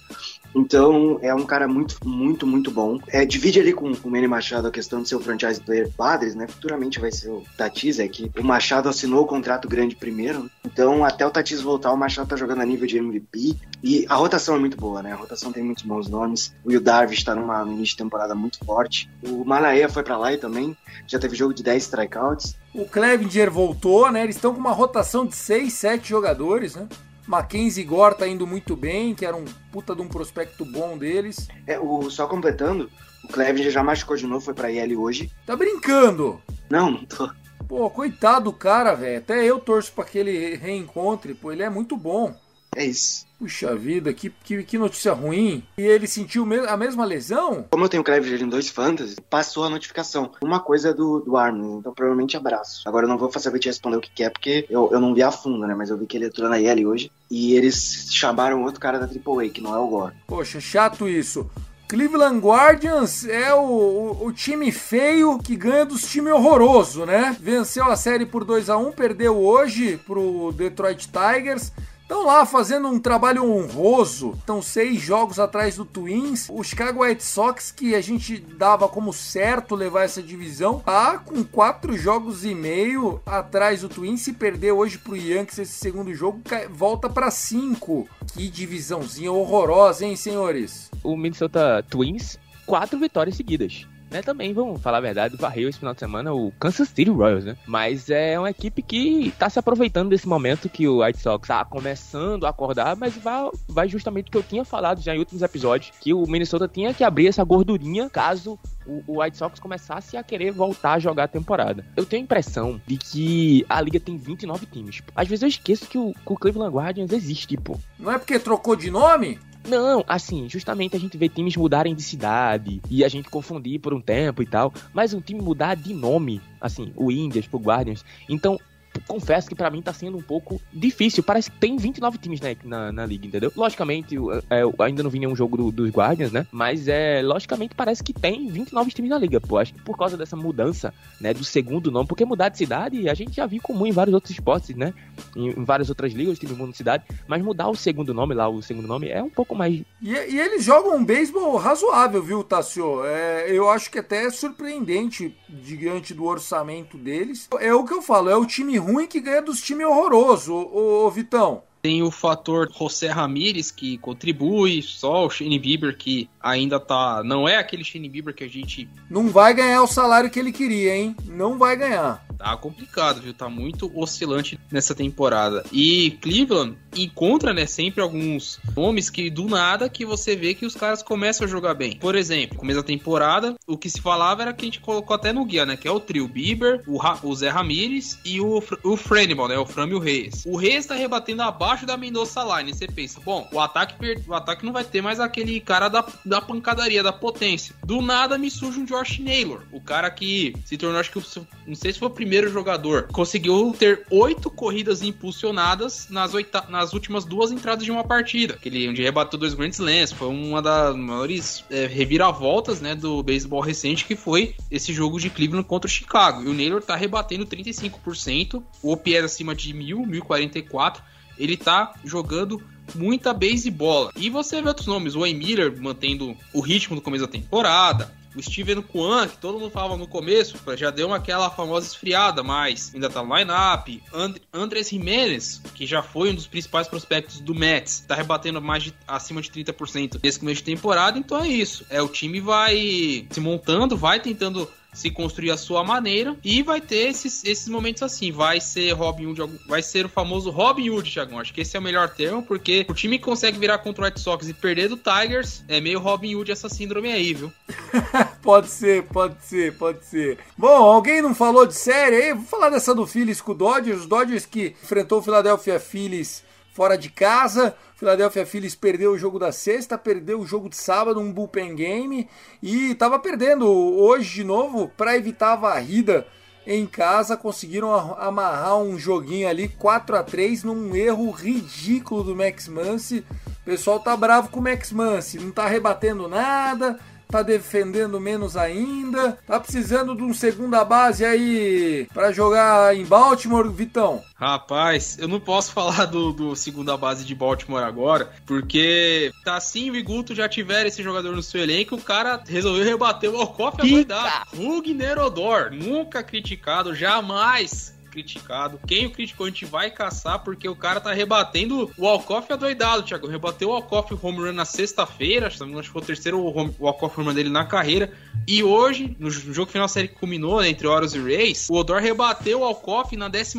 Então, é um cara muito, muito, muito bom. É, divide ali com, com o Manny Machado a questão de ser o franchise player Padres, né? Futuramente vai ser o Tatis, é que o Machado assinou o contrato grande primeiro. Né? Então, até o Tatis voltar, o Machado tá jogando a nível de MVP. E a rotação é muito boa, né? A rotação tem muitos bons nomes. O Will Darvish tá numa, num início de temporada muito forte. O Malaia foi para lá e também já teve jogo de 10 strikeouts. O Clevinger voltou, né? Eles estão com uma rotação de 6, 7 jogadores, né? Mackenzie Gore tá indo muito bem, que era um puta de um prospecto bom deles. É, o, só completando, o Clevinger já machucou de novo, foi pra IL hoje. Tá brincando? Não, não tô. Pô, coitado do cara, velho. Até eu torço pra que ele reencontre, pô, ele é muito bom. É isso. Puxa vida, que, que, que notícia ruim. E ele sentiu a mesma lesão? Como eu tenho Cleveland em dois fantasy, passou a notificação. Uma coisa é do, do Armin, então provavelmente abraço. Agora eu não vou saber te responder o que, que é, porque eu, eu não vi a fundo, né? Mas eu vi que ele entrou na IL hoje. E eles chamaram outro cara da AAA, que não é o Gore. Poxa, chato isso. Cleveland Guardians é o, o, o, time feio que ganha dos times horroroso, né? Venceu a série por 2 a 1 perdeu hoje pro Detroit Tigers. Estão lá fazendo um trabalho honroso. Estão seis jogos atrás do Twins. O Chicago White Sox, que a gente dava como certo levar essa divisão, tá com quatro jogos e meio atrás do Twins. Se perder hoje pro Yankees esse segundo jogo, volta para cinco. Que divisãozinha horrorosa, hein, senhores? O Minnesota Twins, quatro vitórias seguidas né, também, vamos falar a verdade, varreu esse final de semana o Kansas City Royals, né? Mas é uma equipe que tá se aproveitando desse momento que o White Sox tá começando a acordar, mas vai, vai justamente o que eu tinha falado já em últimos episódios, que o Minnesota tinha que abrir essa gordurinha caso o, White Sox começasse a querer voltar a jogar a temporada. Eu tenho a impressão de que a liga tem 29 times. Às vezes eu esqueço que o, que o Cleveland Guardians existe, pô. Não é porque trocou de nome? Não, assim, justamente a gente vê times mudarem de cidade e a gente confundir por um tempo e tal, mas um time mudar de nome, assim, o Indians pro Guardians. Então, confesso que para mim tá sendo um pouco difícil. Parece que tem 29 times né, na, na liga, entendeu? Logicamente, eu, é, eu ainda não vi nenhum jogo do, dos Guardians, né? Mas é, logicamente parece que tem 29 times na liga, pô. Acho que por causa dessa mudança, né, do segundo nome, porque mudar de cidade a gente já viu comum em vários outros esportes, né? Em, em várias outras ligas, time mundo de cidade, mas mudar o segundo nome lá, o segundo nome é um pouco mais. E, e eles jogam um beisebol razoável, viu, Tassio? É, eu acho que até é surpreendente diante do orçamento deles. É o que eu falo, é o time ruim que ganha dos times horrorosos, ô, ô Vitão. Tem o fator José Ramírez que contribui, só o Shane Bieber que ainda tá. Não é aquele Shane Bieber que a gente. Não vai ganhar o salário que ele queria, hein? Não vai ganhar. Tá complicado, viu? Tá muito oscilante nessa temporada. E Cleveland encontra, né, sempre alguns nomes que do nada que você vê que os caras começam a jogar bem. Por exemplo, começo da temporada, o que se falava era que a gente colocou até no guia, né, que é o trio Bieber, o, Ra o Zé Ramires e o, o Franimal, né, o Framio Reis. O Reis tá rebatendo abaixo da Mendoza Line. Você pensa, bom, o ataque, o ataque não vai ter mais aquele cara da, da pancadaria, da potência. Do nada me surge um Josh Naylor, o cara que se tornou, acho que, não sei se foi o primeiro jogador, conseguiu ter oito corridas impulsionadas nas, oita nas últimas duas entradas de uma partida. Aquele onde rebateu dois grandes Slams, foi uma das maiores é, reviravoltas, né, do beisebol recente, que foi esse jogo de Cleveland contra o Chicago. E o Naylor tá rebatendo 35%, o OPS acima de 1000, 1044. Ele tá jogando muita base bola. E você vê outros nomes, o Wayne Miller mantendo o ritmo do começo da temporada, o Steven Kwan, que todo mundo falava no começo, já deu aquela famosa esfriada, mas ainda tá no line-up. And Andres Jimenez, que já foi um dos principais prospectos do Mets, tá rebatendo mais de, acima de 30% nesse começo de temporada, então é isso. É, o time vai se montando, vai tentando se construir a sua maneira e vai ter esses, esses momentos assim. Vai ser Robin Hood, vai ser o famoso Robin Hood, Thiagão. Acho que esse é o melhor termo, porque o time que consegue virar contra o White Sox e perder do Tigers é meio Robin Hood essa síndrome aí, viu? pode ser, pode ser, pode ser. Bom, alguém não falou de série aí? Vou falar dessa do Phillies com o Dodgers. Os Dodgers que enfrentou o Philadelphia Phillies fora de casa. Philadelphia Phillies perdeu o jogo da sexta, perdeu o jogo de sábado, um bullpen game e estava perdendo hoje de novo para evitar a varrida em casa, conseguiram amarrar um joguinho ali 4 a 3 num erro ridículo do Max Muncy. O pessoal tá bravo com o Max Muncy, não tá rebatendo nada, tá defendendo menos ainda. Tá precisando de um segunda base aí para jogar em Baltimore, Vitão. Rapaz, eu não posso falar do, do, segunda base de Baltimore agora, porque Tassinho e Guto já tiveram esse jogador no seu elenco, o cara resolveu rebater o Alcoff a Rugner Odor, nunca criticado, jamais criticado. Quem o criticou, a gente vai caçar, porque o cara tá rebatendo o Alcoff adoidado, Thiago. Rebateu o Alcoff home run na sexta-feira, acho que foi o terceiro Alcoff home run dele na carreira. E hoje, no jogo final da série que culminou, né, entre Orioles e Rays, o Odor rebateu o Alcoff na 11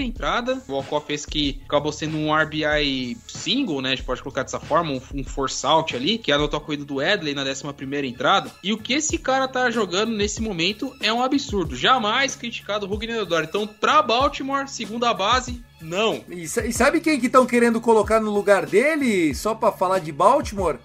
entrada. O Alcoff fez que acabou sendo um RBI single, né? A gente pode colocar dessa forma, um, um force out ali, que anotou a corrida do Edley na 11 entrada. E o que esse cara tá jogando nesse momento é um absurdo. Jamais criticado o Rugner Odor. Então, pra Baltimore, segunda base, não. E, e sabe quem que estão querendo colocar no lugar dele, só para falar de Baltimore?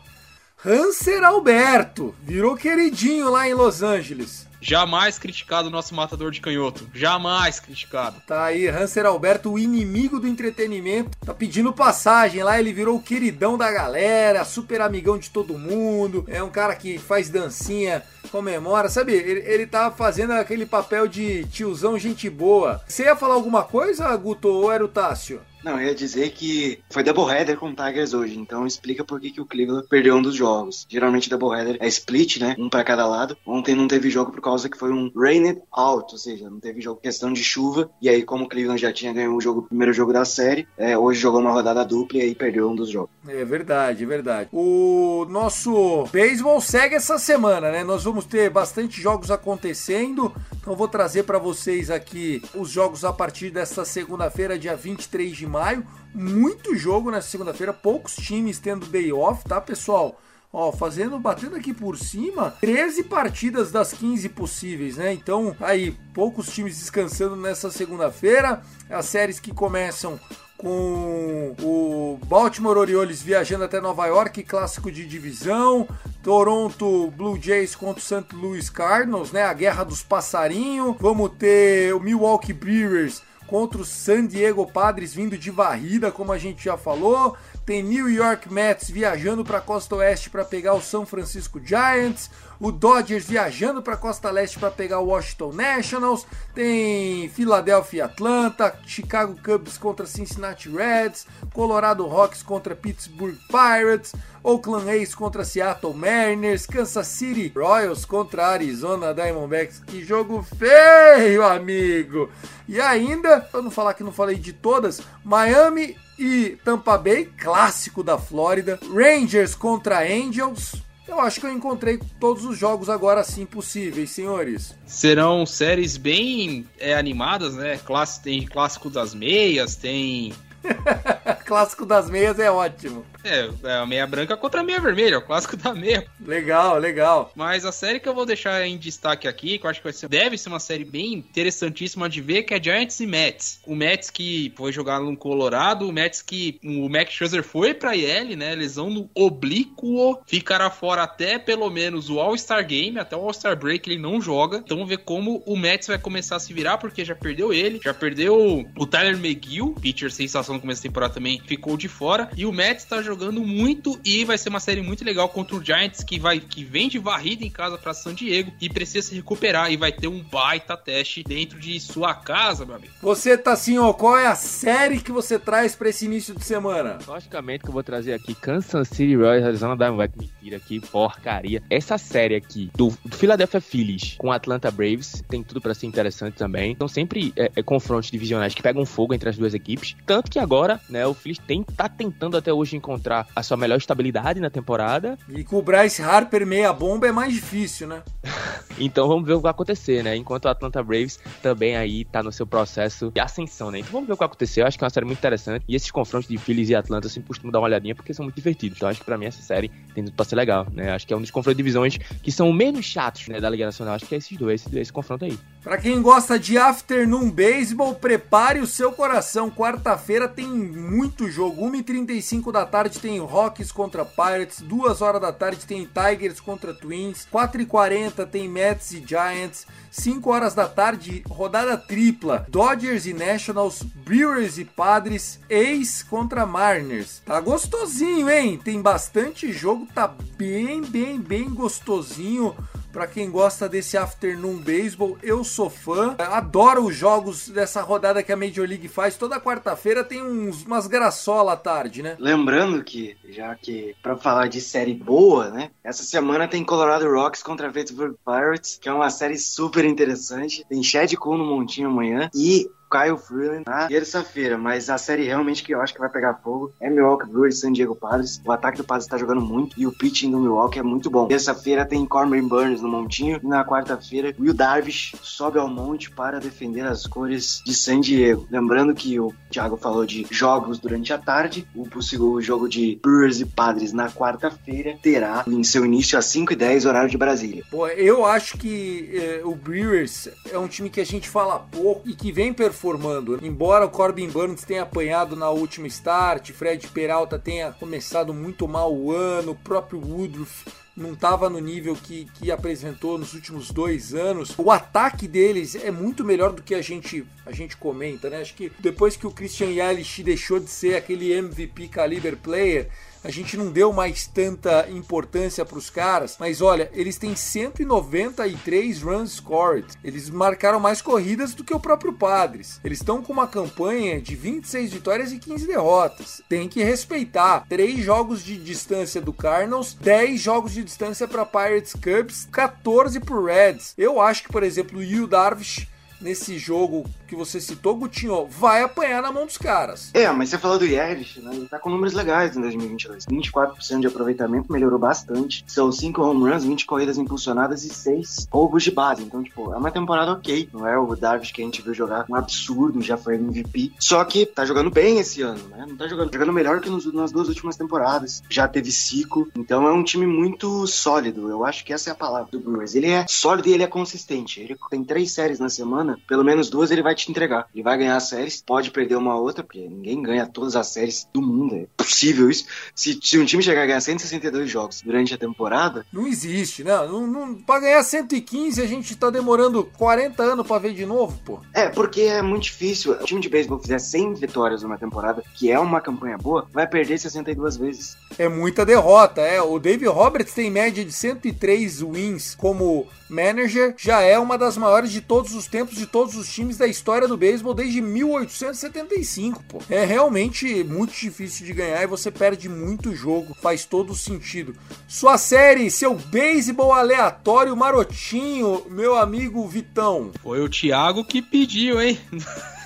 Hanser Alberto, virou queridinho lá em Los Angeles. Jamais criticado o nosso matador de canhoto. Jamais criticado. Tá aí, Hanser Alberto, o inimigo do entretenimento. Tá pedindo passagem lá, ele virou o queridão da galera, super amigão de todo mundo. É um cara que faz dancinha, comemora. Sabe, ele, ele tá fazendo aquele papel de tiozão, gente boa. Você ia falar alguma coisa, Guto, ou era o Tássio? Não, eu ia dizer que foi doubleheader com Tigers hoje, então explica por que, que o Cleveland perdeu um dos jogos. Geralmente doubleheader é split, né? Um para cada lado. Ontem não teve jogo por causa que foi um rained out, ou seja, não teve jogo questão de chuva. E aí, como o Cleveland já tinha ganho o, jogo, primeiro jogo da série, é, hoje jogou uma rodada dupla e aí perdeu um dos jogos. É verdade, é verdade. O nosso beisebol segue essa semana, né? Nós vamos ter bastante jogos acontecendo. Então vou trazer para vocês aqui os jogos a partir desta segunda-feira, dia 23 de maio. Muito jogo nessa segunda-feira, poucos times tendo day off, tá, pessoal? Ó, fazendo, batendo aqui por cima, 13 partidas das 15 possíveis, né? Então, aí, poucos times descansando nessa segunda-feira. As séries que começam com o Baltimore Orioles viajando até Nova York, clássico de divisão, Toronto Blue Jays contra o St. Louis Cardinals, né? A guerra dos passarinhos. Vamos ter o Milwaukee Brewers contra o San Diego Padres vindo de varrida, como a gente já falou. Tem New York Mets viajando para a costa oeste para pegar o São Francisco Giants. O Dodgers viajando para a costa leste para pegar o Washington Nationals. Tem Philadelphia Atlanta, Chicago Cubs contra Cincinnati Reds, Colorado Rocks contra Pittsburgh Pirates, Oakland A's contra Seattle Mariners, Kansas City Royals contra Arizona Diamondbacks. Que jogo feio, amigo! E ainda, para não falar que não falei de todas, Miami e Tampa Bay, clássico da Flórida, Rangers contra Angels, Eu acho que eu encontrei todos os jogos agora sim possíveis, senhores. Serão séries bem é, animadas, né? Classe, tem clássico das meias, tem clássico das meias é ótimo. É, é a meia branca contra a meia vermelha, o clássico da meia. Legal, legal. Mas a série que eu vou deixar em destaque aqui, que eu acho que ser, deve ser uma série bem interessantíssima de ver, que é Giants e Mets. O Mets que foi jogar no Colorado, o Mets que o Max Scherzer foi pra IL, né, lesão no oblíquo, ficará fora até pelo menos o All-Star Game, até o All-Star Break ele não joga. Então vamos ver como o Mets vai começar a se virar, porque já perdeu ele, já perdeu o Tyler McGill, pitcher sensação no começo da temporada também, ficou de fora, e o Mets tá jogando muito e vai ser uma série muito legal contra o Giants que vai que vem de varrida em casa para San Diego e precisa se recuperar e vai ter um baita teste dentro de sua casa, meu amigo. Você tá assim, ó, qual é a série que você traz para esse início de semana? Logicamente que eu vou trazer aqui Kansas City Royals Arizona Diamondbacks. Mentira, que porcaria. Essa série aqui do, do Philadelphia Phillies com Atlanta Braves tem tudo para ser interessante também. Então sempre é, é confrontos divisionais que pegam fogo entre as duas equipes. Tanto que agora, né, o Phillies tem, tá tentando até hoje encontrar a sua melhor estabilidade na temporada. E com o Bryce Harper meia bomba é mais difícil, né? então vamos ver o que vai acontecer, né? Enquanto o Atlanta Braves também aí tá no seu processo de ascensão, né? Então vamos ver o que vai acontecer. Eu acho que é uma série muito interessante. E esses confrontos de Phillies e Atlanta eu sempre costumo dar uma olhadinha porque são muito divertidos. Então acho que pra mim essa série tem tudo pra ser legal, né? Acho que é um dos confrontos de divisões que são menos chatos, né, da Liga Nacional. Acho que é esses dois, esse, esse confronto aí. Para quem gosta de afternoon baseball, prepare o seu coração. Quarta-feira tem muito jogo. 1h35 da tarde tem Rockies contra Pirates. 2 horas da tarde tem Tigers contra Twins. 4h40 tem Mets e Giants. 5 horas da tarde, rodada tripla. Dodgers e Nationals, Brewers e Padres, Ace contra Mariners. Tá gostosinho, hein? Tem bastante jogo, tá bem, bem, bem gostosinho. Para quem gosta desse afternoon baseball, eu sou fã. Adoro os jogos dessa rodada que a Major League faz. Toda quarta-feira tem uns, umas graçola à tarde, né? Lembrando que, já que para falar de série boa, né? Essa semana tem Colorado Rocks contra Pittsburgh Pirates, que é uma série super interessante. Tem Chad Cole no montinho amanhã e Kyle Freeland na terça-feira, mas a série realmente que eu acho que vai pegar fogo é Milwaukee Brewers e San Diego Padres. O ataque do Padres está jogando muito e o pitching do Milwaukee é muito bom. Terça-feira tem Corbin Burns no montinho e na quarta-feira Will Darvish sobe ao monte para defender as cores de San Diego. Lembrando que o Thiago falou de jogos durante a tarde, o possível jogo de Brewers e Padres na quarta-feira terá em seu início às 5h10, horário de Brasília. Pô, eu acho que eh, o Brewers é um time que a gente fala pouco e que vem formando. Embora o Corbin Burns tenha apanhado na última start, Fred Peralta tenha começado muito mal o ano, o próprio Woodruff não estava no nível que, que apresentou nos últimos dois anos. O ataque deles é muito melhor do que a gente, a gente comenta, né? Acho que depois que o Christian Yelich deixou de ser aquele MVP caliber player, a gente não deu mais tanta importância para os caras, mas olha, eles têm 193 runs scored. Eles marcaram mais corridas do que o próprio Padres. Eles estão com uma campanha de 26 vitórias e 15 derrotas. Tem que respeitar. 3 jogos de distância do Cardinals, 10 jogos de distância para Pirates Cubs, 14 para Reds. Eu acho que, por exemplo, o Yu Darvish nesse jogo que você citou, Gutinho, vai apanhar na mão dos caras. É, mas você falou do Yelich, né? Ele tá com números legais em 2022. 24% de aproveitamento, melhorou bastante. São 5 home runs, 20 corridas impulsionadas e 6 roubos de base. Então, tipo, é uma temporada ok. Não é o Darvish que a gente viu jogar um absurdo, já foi MVP. Só que tá jogando bem esse ano, né? Não tá jogando, jogando melhor que nos, nas duas últimas temporadas. Já teve ciclo. Então é um time muito sólido. Eu acho que essa é a palavra do Brewers. Ele é sólido e ele é consistente. Ele tem três séries na semana, pelo menos duas ele vai te entregar. Ele vai ganhar as séries, pode perder uma outra, porque ninguém ganha todas as séries do mundo. É possível isso. Se, se um time chegar a ganhar 162 jogos durante a temporada. Não existe, né? Não, não, pra ganhar 115 a gente tá demorando 40 anos pra ver de novo, pô. É, porque é muito difícil. O time de beisebol fizer 100 vitórias numa temporada, que é uma campanha boa, vai perder 62 vezes. É muita derrota, é. O Dave Roberts tem média de 103 wins como manager, já é uma das maiores de todos os tempos de todos os times da história do beisebol desde 1875, pô. É realmente muito difícil de ganhar e você perde muito jogo, faz todo sentido. Sua série, seu beisebol aleatório marotinho, meu amigo Vitão. Foi o Thiago que pediu, hein?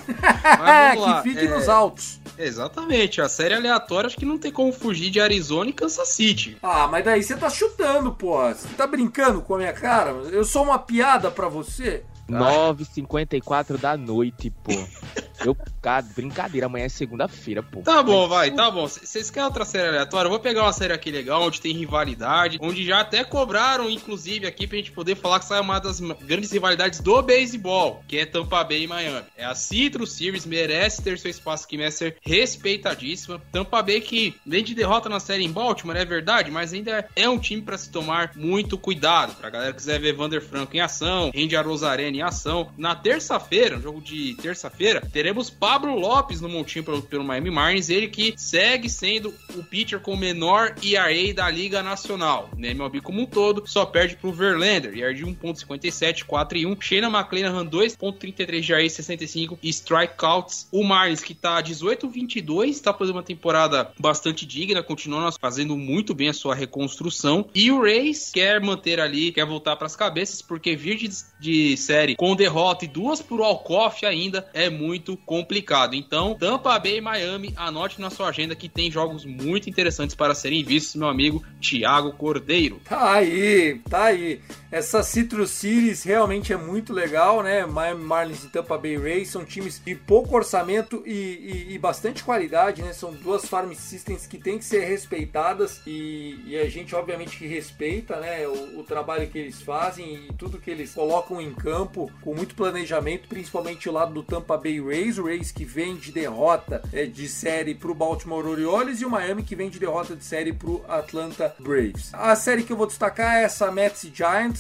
que fique é... nos altos. Exatamente, a série aleatória acho que não tem como fugir de Arizona e Kansas City. Ah, mas daí você tá chutando, pô. Você tá brincando com a minha cara? Eu sou uma piada pra você? 9h54 da noite, pô. Eu, cara, brincadeira, amanhã é segunda-feira, pô. Tá bom, vai, tá bom. Vocês querem outra série aleatória? Eu vou pegar uma série aqui legal, onde tem rivalidade, onde já até cobraram, inclusive, aqui pra gente poder falar que sai uma das grandes rivalidades do beisebol, que é Tampa Bay e Miami. É a Citrus Series, merece ter seu espaço aqui, merece ser respeitadíssima. Tampa Bay que vem de derrota na série em Baltimore, é verdade, mas ainda é um time pra se tomar muito cuidado. Pra galera que quiser ver Vander Franco em ação, Randy Arozarena em ação. Na terça-feira, no jogo de terça-feira, teremos Pablo Lopes no montinho pelo, pelo Miami Marlins, ele que segue sendo o pitcher com menor ERA da Liga Nacional. Né, MLB como um todo, só perde pro Verlander, ERA de 1.57, 4 e 1. Shane McClanahan 2.33 de ERA 65 e strikeouts. O Marlins que tá 18-22, tá fazendo uma temporada bastante digna, continua fazendo muito bem a sua reconstrução. E o Rays quer manter ali, quer voltar para as cabeças, porque vir de, de série com derrota e duas por walk-off ainda é muito complicado. Então, Tampa Bay e Miami, anote na sua agenda que tem jogos muito interessantes para serem vistos, meu amigo Thiago Cordeiro. Tá aí, tá aí. Essa Citrus Series realmente é muito legal, né? Miami Marlins e Tampa Bay Rays são times de pouco orçamento e, e- e bastante qualidade, né? São duas farm systems que têm que ser respeitadas e, e a gente obviamente que respeita, né? O, o trabalho que eles fazem e tudo que eles colocam em campo com muito planejamento, principalmente o lado do Tampa Bay Rays, o Rays que vem de derrota é, de série pro Baltimore Orioles e o Miami que vem de derrota de série pro Atlanta Braves. A série que eu vou destacar é essa Mets e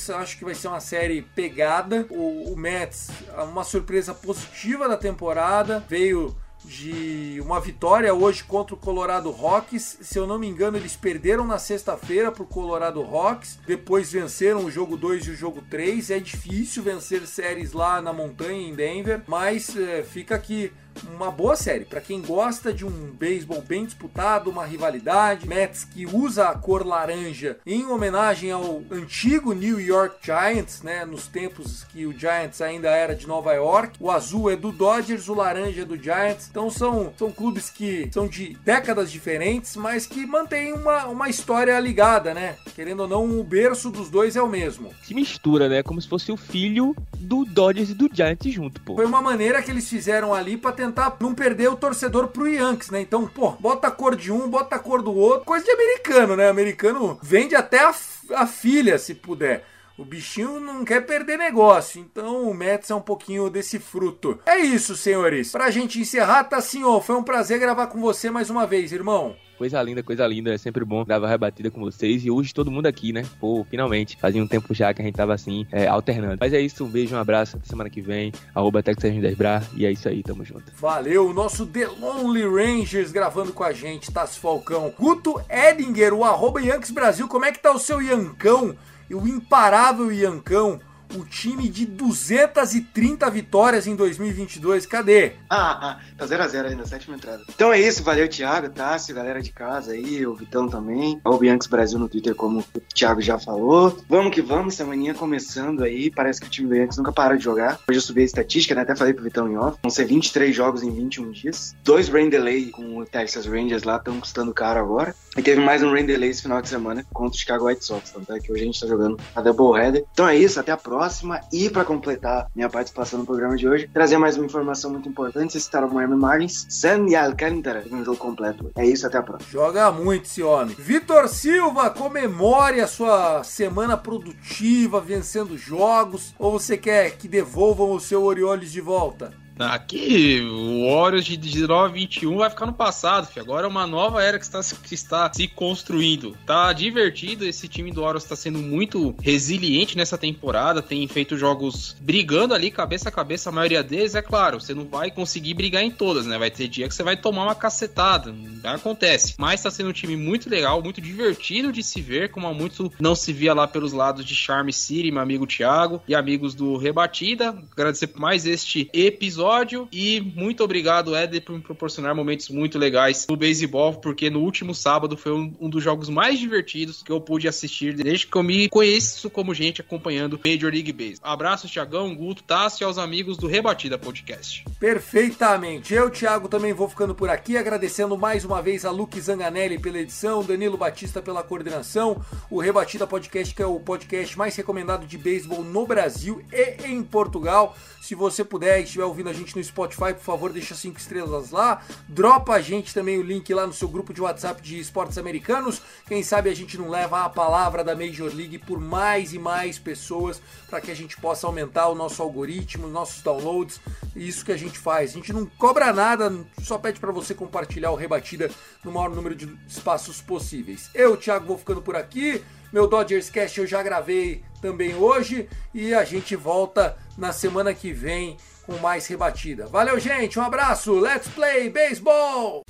Giants, acho que vai ser uma série pegada. O, o Mets, uma surpresa positiva da temporada, veio de uma vitória hoje contra o Colorado Rocks. Se eu não me engano, eles perderam na sexta-feira para o Colorado Rocks, depois venceram o jogo 2 e o jogo 3. É difícil vencer séries lá na montanha em Denver, mas é, fica aqui uma boa série para quem gosta de um beisebol bem disputado, uma rivalidade. Mets que usa a cor laranja em homenagem ao antigo New York Giants, né, nos tempos que o Giants ainda era de Nova York. O azul é do Dodgers, o laranja é do Giants. Então são, são clubes que são de décadas diferentes, mas que mantêm uma, uma história ligada, né? Querendo ou não, o berço dos dois é o mesmo. Se mistura, né? Como se fosse o filho do Dodgers e do Giants junto, pô. Foi uma maneira que eles fizeram ali para tentar não perder o torcedor pro Yankees, né? Então, pô, bota a cor de um, bota a cor do outro. Coisa de americano, né? Americano vende até a, a filha, se puder. O bichinho não quer perder negócio, então o Mets é um pouquinho desse fruto. É isso, senhores. Pra gente encerrar, tá senhor. Foi um prazer gravar com você mais uma vez, irmão. Coisa linda, coisa linda. É sempre bom gravar rebatida com vocês. E hoje todo mundo aqui, né? Pô, finalmente. Fazia um tempo já que a gente tava assim, é, alternando. Mas é isso, um beijo, um abraço. Até semana que vem. Arroba TexasRs10Bra. E é isso aí, tamo junto. Valeu, o nosso The Lonely Rangers gravando com a gente, Tassi Falcão. Guto Edinger, o arroba Yankees Brasil. Como é que tá o seu Yancão? E o imparável Yancão? O time de 230 vitórias em 2022. Cadê? Ah, ah, tá 0x0 aí na sétima entrada. Então é isso, valeu, Thiago, Tássio, galera de casa aí, o Vitão também. O Bianx Brasil no Twitter, como o Thiago já falou. Vamos que vamos, semaninha começando aí. Parece que o time do Yankees nunca para de jogar. Hoje eu subi a estatística, né? Até falei pro Vitão em off. Vão ser 23 jogos em 21 dias. Dois rain delay com o Texas Rangers lá, estão custando caro agora. E teve mais um rain delay esse final de semana contra o Chicago White Sox. Tanto é que hoje a gente tá jogando a doubleheader. Então é isso, até a próxima. E pra completar minha participação no programa de hoje, trazer mais uma informação muito importante. Citaram o Miami Marlins, San e Alcântara, teve um jogo completo. É isso, até a próxima. Joga muito esse homem. Vitor Silva, comemore a sua semana produtiva, vencendo jogos. Ou você quer que devolvam o seu Orioles de volta? Aqui, o Warriors de 19-21 vai ficar no passado, filho. agora é uma nova era que está, que está se construindo. Tá divertido, esse time do Warriors está sendo muito resiliente nessa temporada, tem feito jogos brigando ali cabeça a cabeça, a maioria deles, é claro, você não vai conseguir brigar em todas, né? Vai ter dia que você vai tomar uma cacetada, acontece. Mas tá sendo um time muito legal, muito divertido de se ver, como há muito não se via lá pelos lados de Charm City, meu amigo Thiago e amigos do Rebatida. Agradecer por mais este episódio episódio e muito obrigado, Éder, por me proporcionar momentos muito legais no beisebol, porque no último sábado foi um, um, dos jogos mais divertidos que eu pude assistir desde que eu me conheço como gente acompanhando Major League Baseball. Abraço, Tiagão, Guto, Tassi e aos amigos do Rebatida Podcast. Perfeitamente. Eu, Thiago, também vou ficando por aqui, agradecendo mais uma vez a Luke Zanganelli pela edição, Danilo Batista pela coordenação, o Rebatida Podcast, que é o podcast mais recomendado de beisebol no Brasil e em Portugal. Se você puder e estiver ouvindo a gente no Spotify, por favor, deixa cinco estrelas lá. Dropa a gente também o link lá no seu grupo de WhatsApp de esportes americanos. Quem sabe a gente não leva a palavra da Major League por mais e mais pessoas para que a gente possa aumentar o nosso algoritmo, nossos downloads. Isso que a gente faz. A gente não cobra nada, só pede para você compartilhar o Rebatida no maior número de espaços possíveis. Eu, Thiago, vou ficando por aqui. Meu Dodgers Cast eu já gravei também hoje e a gente volta na semana que vem com mais rebatida. Valeu, gente, um abraço, let's play baseball!